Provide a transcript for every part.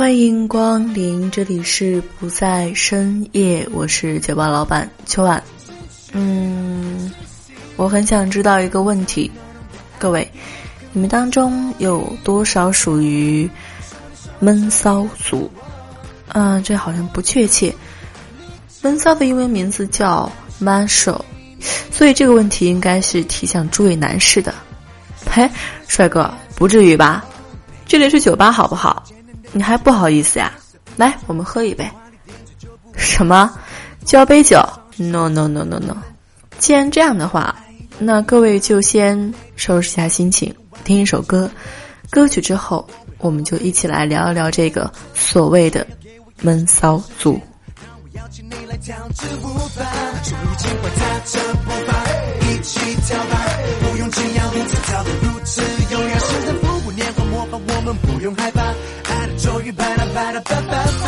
欢迎光临，这里是不在深夜，我是酒吧老板秋晚。嗯，我很想知道一个问题，各位，你们当中有多少属于闷骚族？嗯，这好像不确切。闷骚的英文名字叫 Marshall，所以这个问题应该是提向诸位男士的。嘿，帅哥，不至于吧？这里是酒吧，好不好？你还不好意思呀？来，我们喝一杯。什么？交杯酒？No No No No No！既然这样的话，那各位就先收拾一下心情，听一首歌。歌曲之后，我们就一起来聊一聊这个所谓的闷骚族。我们不用害怕，终于拜了拜了拜拜拜。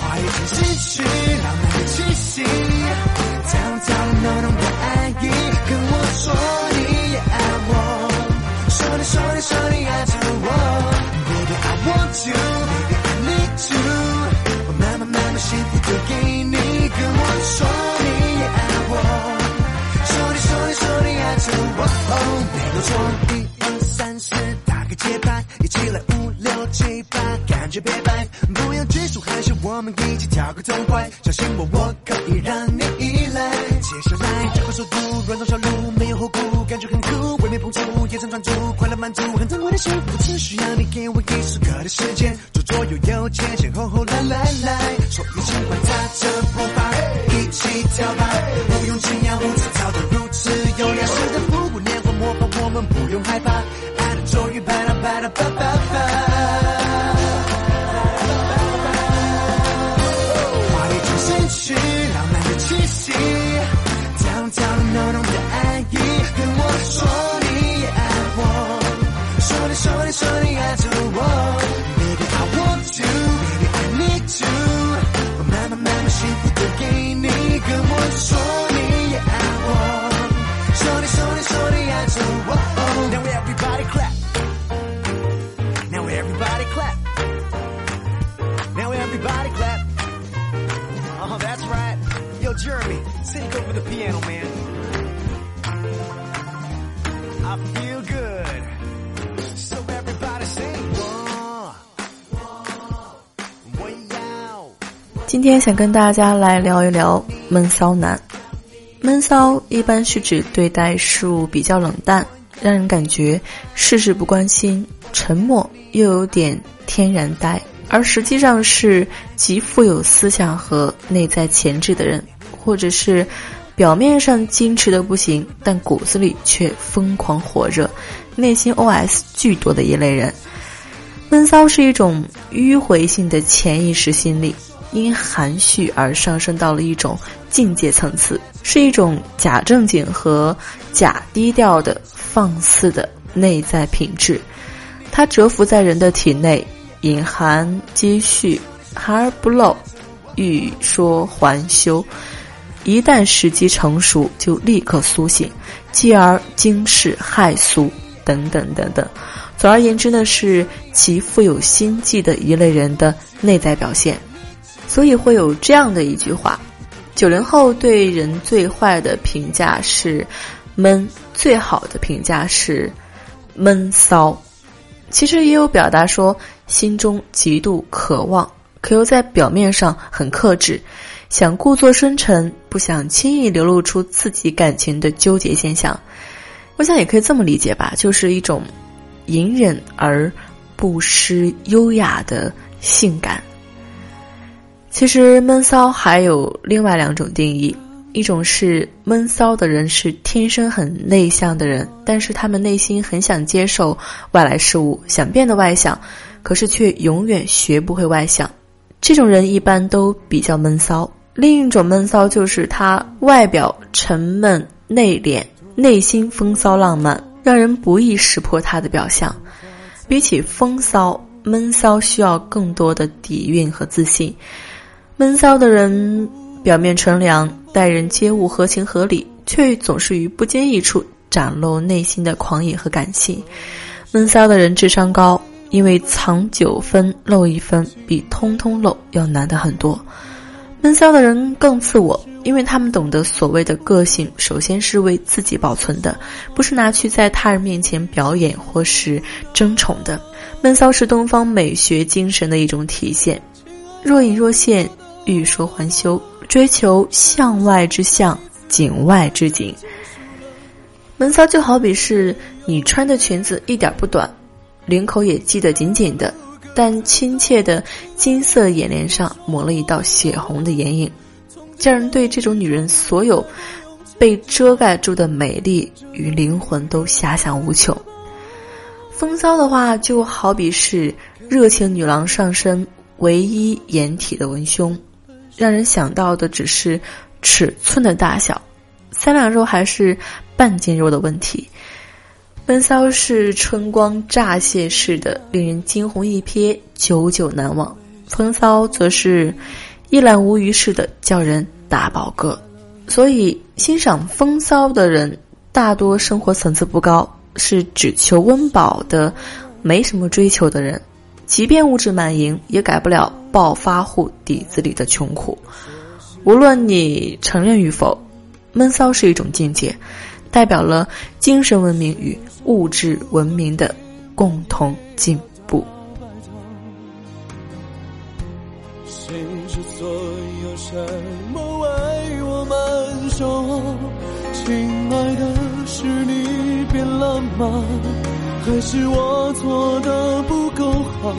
花已经失去浪漫的气息，悄悄浓浓的爱意，跟我说你也爱我，说你说你说你爱着我，Baby I want you，Baby I need you，我慢慢慢慢幸福都给你，跟我说你也爱我，说你说你说你爱着我，没有错，起来五六七八，感觉别摆，不要拘束，害羞，我们一起跳个痛快。相信我，我可以让你依赖。接下来，这个速度，乱动小路，没有后顾，感觉很酷，未免碰触，眼神专注，快乐满足，很珍贵的幸福，只需要你给我一时刻的时间，左左右右，前前后后，来来来，所有情况踏着今天想跟大家来聊一聊闷骚男。闷骚一般是指对待事物比较冷淡。让人感觉事事不关心、沉默又有点天然呆，而实际上是极富有思想和内在潜质的人，或者是表面上矜持的不行，但骨子里却疯狂火热，内心 OS 巨多的一类人。闷骚是一种迂回性的潜意识心理，因含蓄而上升到了一种境界层次，是一种假正经和假低调的。放肆的内在品质，它蛰伏在人的体内，隐含积蓄，含而不露，欲说还休。一旦时机成熟，就立刻苏醒，继而惊世骇俗，等等等等。总而言之呢，是其富有心计的一类人的内在表现。所以会有这样的一句话：九零后对人最坏的评价是闷。最好的评价是闷骚，其实也有表达说心中极度渴望，可又在表面上很克制，想故作深沉，不想轻易流露出自己感情的纠结现象。我想也可以这么理解吧，就是一种隐忍而不失优雅的性感。其实闷骚还有另外两种定义。一种是闷骚的人是天生很内向的人，但是他们内心很想接受外来事物，想变得外向，可是却永远学不会外向。这种人一般都比较闷骚。另一种闷骚就是他外表沉闷内敛，内心风骚浪漫，让人不易识破他的表象。比起风骚，闷骚需要更多的底蕴和自信。闷骚的人表面纯良，待人接物合情合理，却总是于不经意处展露内心的狂野和感性。闷骚的人智商高。因为藏九分漏一分，比通通漏要难得很多。闷骚的人更自我，因为他们懂得所谓的个性，首先是为自己保存的，不是拿去在他人面前表演或是争宠的。闷骚是东方美学精神的一种体现，若隐若现，欲说还休，追求向外之向，景外之景。闷骚就好比是你穿的裙子一点不短。领口也系得紧紧的，但亲切的金色眼帘上抹了一道血红的眼影，叫人对这种女人所有被遮盖住的美丽与灵魂都遐想无穷。风骚的话，就好比是热情女郎上身唯一掩体的文胸，让人想到的只是尺寸的大小，三两肉还是半斤肉的问题。闷骚是春光乍泄似的，令人惊鸿一瞥，久久难忘；风骚则是一览无余似的，叫人大饱嗝。所以，欣赏风骚的人大多生活层次不高，是只求温饱的，没什么追求的人。即便物质满盈，也改不了暴发户底子里的穷苦。无论你承认与否，闷骚是一种境界。代表了精神文明与物质文明的共同进步。谁说所有什么为我们守亲爱的，是你变了吗？还是我做的不够好？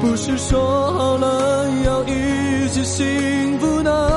不是说好了要一起幸福呢？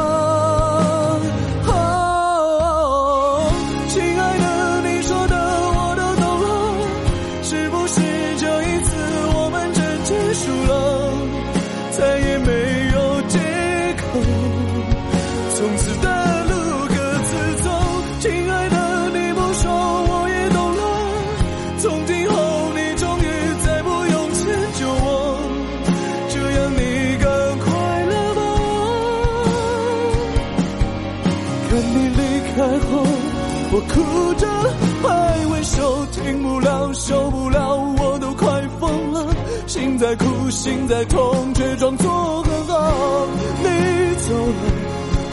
在哭，心在痛，却装作很好。你走了，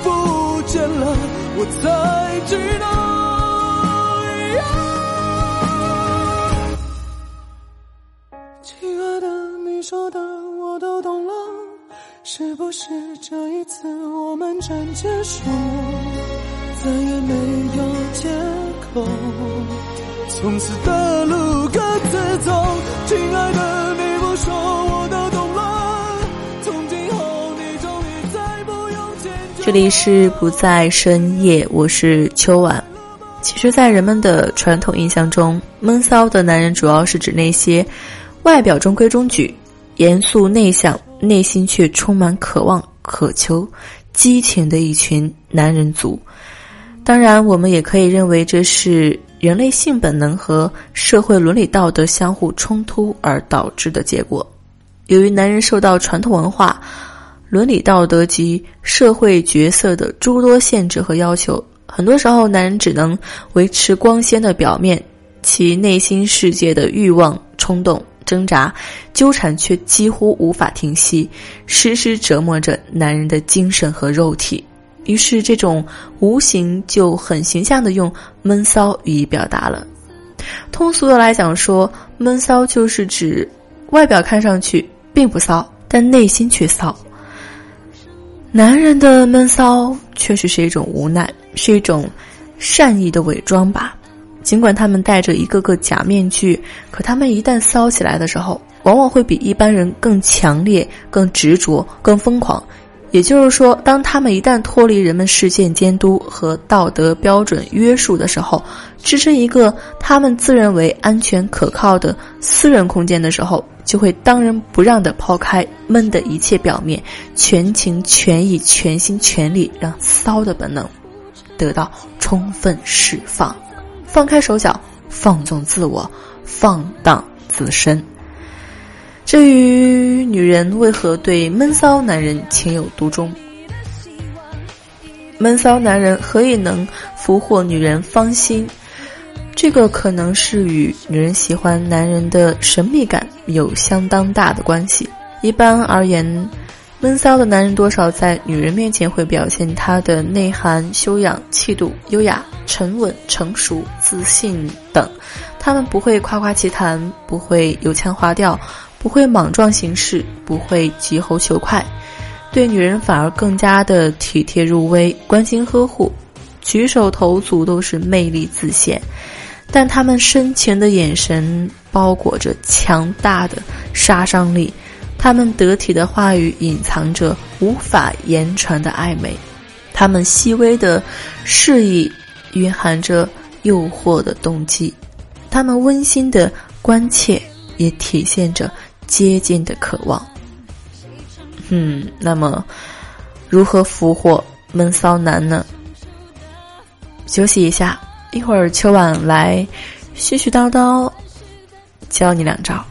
不见了，我才知道。亲爱的，你说的我都懂了，是不是这一次我们真结束？再也没有借口，从此的路各自走。亲爱的，这里是不在深夜，我是秋晚。其实，在人们的传统印象中，闷骚的男人主要是指那些外表中规中矩、严肃内向，内心却充满渴望、渴求、激情的一群男人族。当然，我们也可以认为这是人类性本能和社会伦理道德相互冲突而导致的结果。由于男人受到传统文化、伦理道德及社会角色的诸多限制和要求，很多时候男人只能维持光鲜的表面，其内心世界的欲望、冲动、挣扎、纠缠却几乎无法停息，时时折磨着男人的精神和肉体。于是，这种无形就很形象的用闷骚予以表达了。通俗的来讲，说闷骚就是指外表看上去并不骚，但内心却骚。男人的闷骚确实是一种无奈，是一种善意的伪装吧。尽管他们戴着一个个假面具，可他们一旦骚起来的时候，往往会比一般人更强烈、更执着、更疯狂。也就是说，当他们一旦脱离人们视线监督和道德标准约束的时候，支撑一个他们自认为安全可靠的私人空间的时候，就会当仁不让地抛开闷的一切表面，全情全意、全心全力，让骚的本能得到充分释放，放开手脚，放纵自我，放荡自身。至于女人为何对闷骚男人情有独钟，闷骚男人何以能俘获女人芳心？这个可能是与女人喜欢男人的神秘感有相当大的关系。一般而言，闷骚的男人多少在女人面前会表现他的内涵、修养、气度、优雅、沉稳、成熟、自信等。他们不会夸夸其谈，不会油腔滑调。不会莽撞行事，不会急吼求快，对女人反而更加的体贴入微、关心呵护，举手投足都是魅力自现。但他们深情的眼神包裹着强大的杀伤力，他们得体的话语隐藏着无法言传的暧昧，他们细微的示意蕴含着诱惑的动机，他们温馨的关切也体现着。接近的渴望，嗯，那么如何俘获闷骚男呢？休息一下，一会儿秋晚来絮絮叨叨教你两招。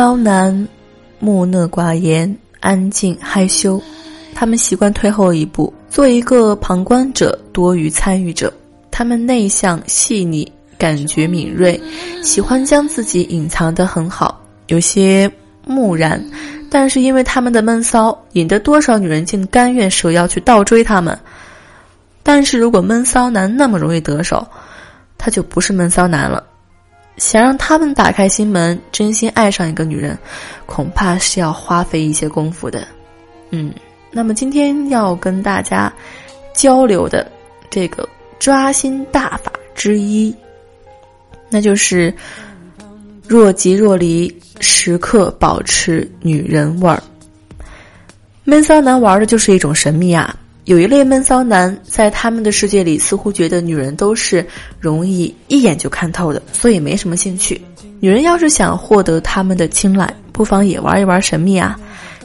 骚男，木讷寡言，安静害羞。他们习惯退后一步，做一个旁观者多于参与者。他们内向细腻，感觉敏锐，喜欢将自己隐藏得很好，有些木然。但是因为他们的闷骚，引得多少女人竟甘愿舍腰去倒追他们。但是如果闷骚男那么容易得手，他就不是闷骚男了。想让他们打开心门，真心爱上一个女人，恐怕是要花费一些功夫的。嗯，那么今天要跟大家交流的这个抓心大法之一，那就是若即若离，时刻保持女人味儿。闷骚男玩的就是一种神秘啊。有一类闷骚男，在他们的世界里，似乎觉得女人都是容易一眼就看透的，所以没什么兴趣。女人要是想获得他们的青睐，不妨也玩一玩神秘啊，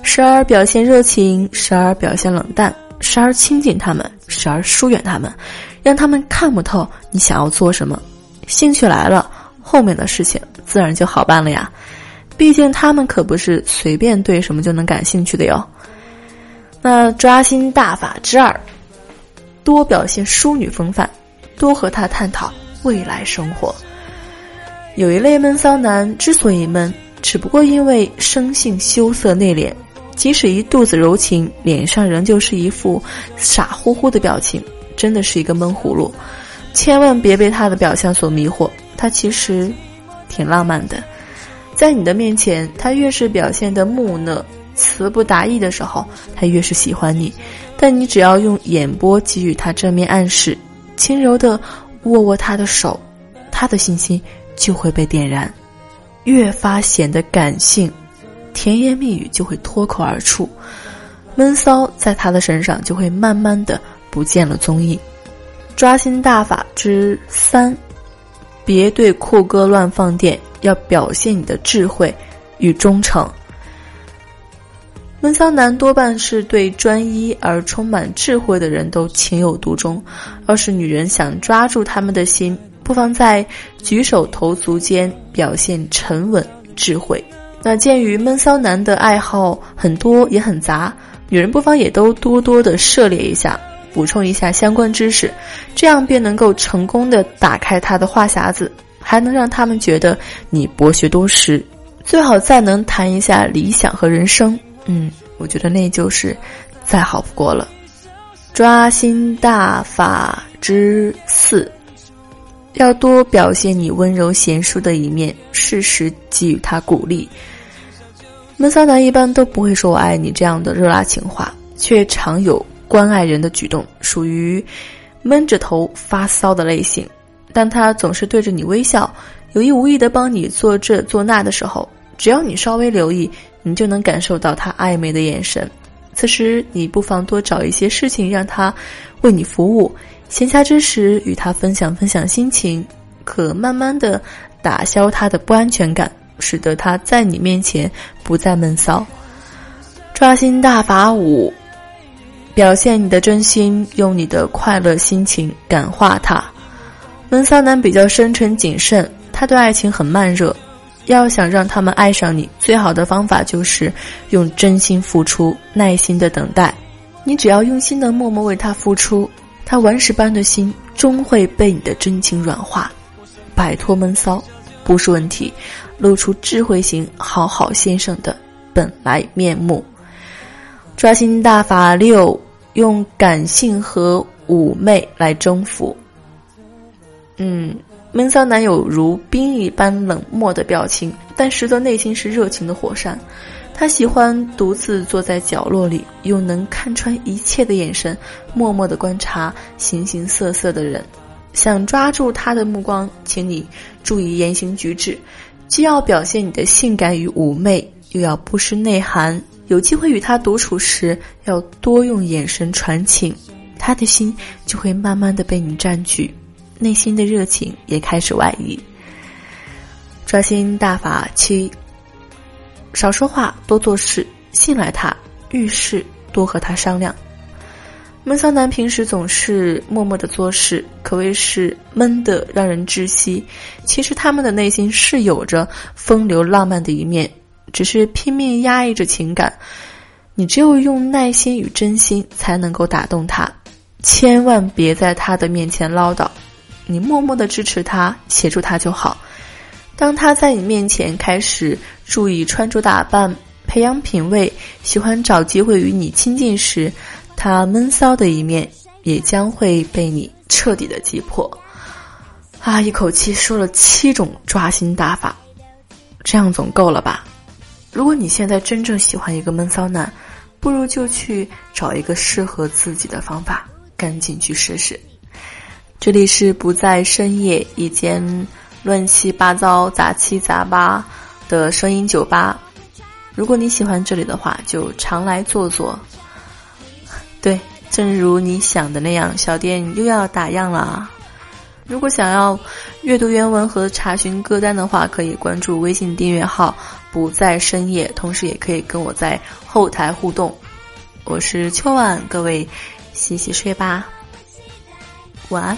时而表现热情，时而表现冷淡，时而亲近他们，时而疏远他们，让他们看不透你想要做什么。兴趣来了，后面的事情自然就好办了呀。毕竟他们可不是随便对什么就能感兴趣的哟。那抓心大法之二，多表现淑女风范，多和他探讨未来生活。有一类闷骚男之所以闷，只不过因为生性羞涩内敛，即使一肚子柔情，脸上仍旧是一副傻乎乎的表情，真的是一个闷葫芦。千万别被他的表象所迷惑，他其实挺浪漫的。在你的面前，他越是表现的木讷、词不达意的时候，他越是喜欢你。但你只要用眼波给予他正面暗示，轻柔的握握他的手，他的信心就会被点燃，越发显得感性，甜言蜜语就会脱口而出，闷骚在他的身上就会慢慢的不见了踪影。抓心大法之三，别对酷哥乱放电，要表现你的智慧与忠诚。闷骚男多半是对专一而充满智慧的人都情有独钟，要是女人想抓住他们的心，不妨在举手投足间表现沉稳智慧。那鉴于闷骚男的爱好很多也很杂，女人不妨也都多多的涉猎一下。补充一下相关知识，这样便能够成功的打开他的话匣子，还能让他们觉得你博学多识。最好再能谈一下理想和人生，嗯，我觉得那就是再好不过了。抓心大法之四，要多表现你温柔贤淑的一面，适时给予他鼓励。闷骚男一般都不会说我爱你这样的热辣情话，却常有。关爱人的举动属于闷着头发骚的类型，但他总是对着你微笑，有意无意的帮你做这做那的时候，只要你稍微留意，你就能感受到他暧昧的眼神。此时，你不妨多找一些事情让他为你服务，闲暇之时与他分享分享心情，可慢慢的打消他的不安全感，使得他在你面前不再闷骚。抓心大法五。表现你的真心，用你的快乐心情感化他。闷骚男比较深沉谨慎，他对爱情很慢热。要想让他们爱上你，最好的方法就是用真心付出，耐心的等待。你只要用心的默默为他付出，他顽石般的心终会被你的真情软化，摆脱闷骚不是问题，露出智慧型好好先生的本来面目。抓心大法六。用感性和妩媚来征服。嗯，闷骚男友如冰一般冷漠的表情，但实则内心是热情的火山。他喜欢独自坐在角落里，用能看穿一切的眼神，默默的观察形形色色的人。想抓住他的目光，请你注意言行举止，既要表现你的性感与妩媚，又要不失内涵。有机会与他独处时，要多用眼神传情，他的心就会慢慢的被你占据，内心的热情也开始外溢。抓心大法七：少说话，多做事，信赖他，遇事多和他商量。闷骚男平时总是默默的做事，可谓是闷的让人窒息。其实他们的内心是有着风流浪漫的一面。只是拼命压抑着情感，你只有用耐心与真心才能够打动他。千万别在他的面前唠叨，你默默的支持他、协助他就好。当他在你面前开始注意穿着打扮、培养品味，喜欢找机会与你亲近时，他闷骚的一面也将会被你彻底的击破。啊！一口气说了七种抓心大法，这样总够了吧？如果你现在真正喜欢一个闷骚男，不如就去找一个适合自己的方法，赶紧去试试。这里是不在深夜一间乱七八糟、杂七杂八的声音酒吧。如果你喜欢这里的话，就常来坐坐。对，正如你想的那样，小店又要打烊了。如果想要阅读原文和查询歌单的话，可以关注微信订阅号“不在深夜”，同时也可以跟我在后台互动。我是秋晚，各位洗洗睡吧，晚安。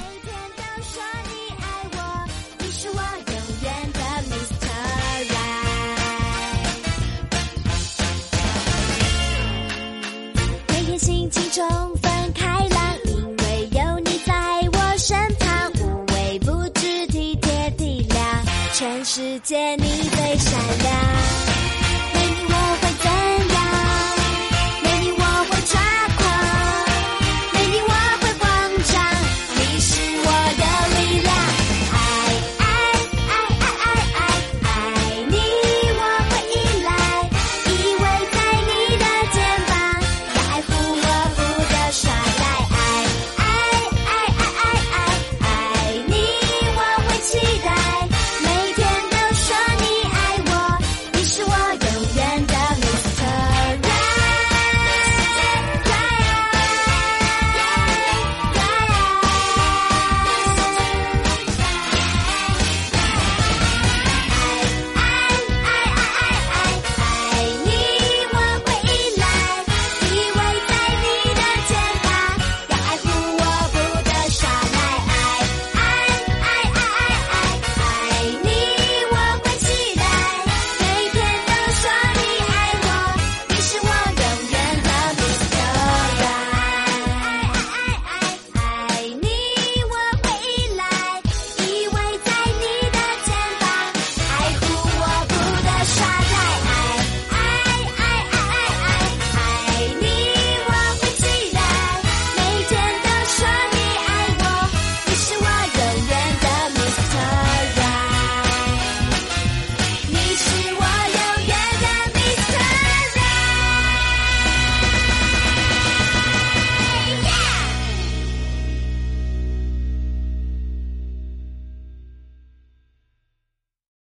Jenny.